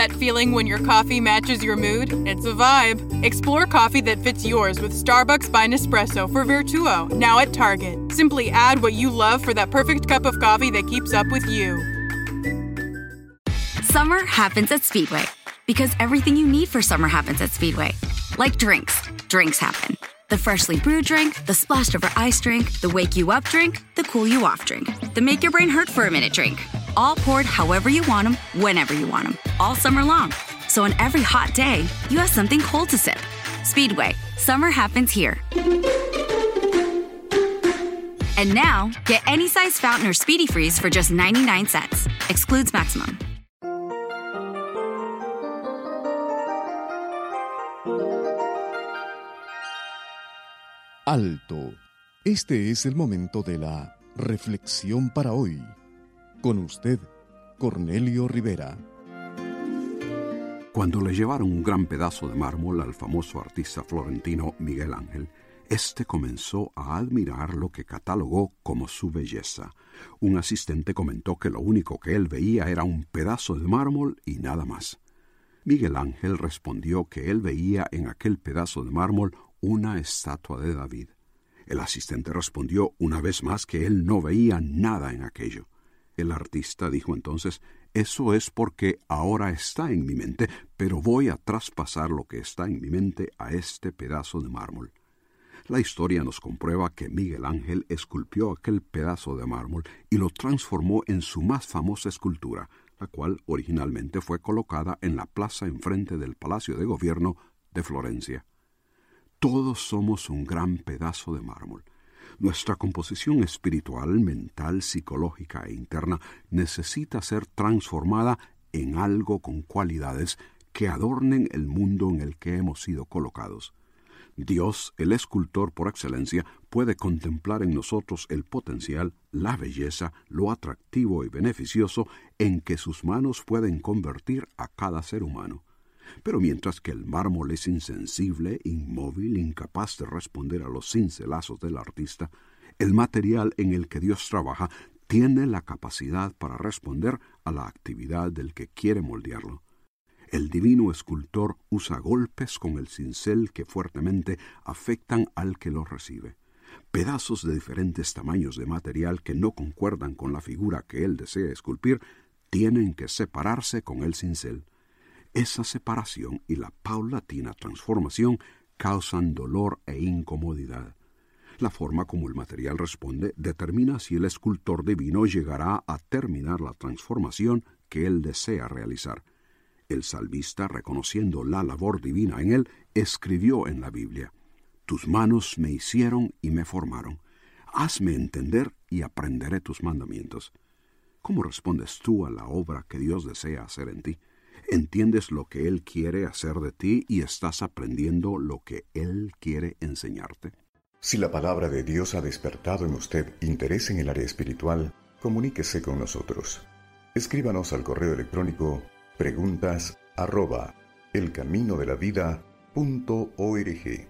That feeling when your coffee matches your mood? It's a vibe. Explore coffee that fits yours with Starbucks by Nespresso for Vertuo, now at Target. Simply add what you love for that perfect cup of coffee that keeps up with you. Summer happens at Speedway because everything you need for summer happens at Speedway. Like drinks, drinks happen. The freshly brewed drink, the splashed over ice drink, the wake you up drink, the cool you off drink, the make your brain hurt for a minute drink. All poured however you want them, whenever you want them, all summer long. So on every hot day, you have something cold to sip. Speedway, summer happens here. And now, get any size fountain or speedy freeze for just 99 cents. Excludes maximum. Alto. Este es el momento de la reflexión para hoy. Con usted, Cornelio Rivera. Cuando le llevaron un gran pedazo de mármol al famoso artista florentino Miguel Ángel, este comenzó a admirar lo que catalogó como su belleza. Un asistente comentó que lo único que él veía era un pedazo de mármol y nada más. Miguel Ángel respondió que él veía en aquel pedazo de mármol una estatua de David. El asistente respondió una vez más que él no veía nada en aquello. El artista dijo entonces Eso es porque ahora está en mi mente, pero voy a traspasar lo que está en mi mente a este pedazo de mármol. La historia nos comprueba que Miguel Ángel esculpió aquel pedazo de mármol y lo transformó en su más famosa escultura, la cual originalmente fue colocada en la plaza enfrente del Palacio de Gobierno de Florencia. Todos somos un gran pedazo de mármol. Nuestra composición espiritual, mental, psicológica e interna necesita ser transformada en algo con cualidades que adornen el mundo en el que hemos sido colocados. Dios, el escultor por excelencia, puede contemplar en nosotros el potencial, la belleza, lo atractivo y beneficioso en que sus manos pueden convertir a cada ser humano. Pero mientras que el mármol es insensible, inmóvil, incapaz de responder a los cincelazos del artista, el material en el que Dios trabaja tiene la capacidad para responder a la actividad del que quiere moldearlo. El divino escultor usa golpes con el cincel que fuertemente afectan al que los recibe. Pedazos de diferentes tamaños de material que no concuerdan con la figura que él desea esculpir tienen que separarse con el cincel. Esa separación y la paulatina transformación causan dolor e incomodidad. La forma como el material responde determina si el escultor divino llegará a terminar la transformación que él desea realizar. El salmista, reconociendo la labor divina en él, escribió en la Biblia, Tus manos me hicieron y me formaron. Hazme entender y aprenderé tus mandamientos. ¿Cómo respondes tú a la obra que Dios desea hacer en ti? Entiendes lo que Él quiere hacer de ti y estás aprendiendo lo que Él quiere enseñarte. Si la palabra de Dios ha despertado en usted interés en el área espiritual, comuníquese con nosotros. Escríbanos al correo electrónico preguntas arroba elcaminodelavida.org.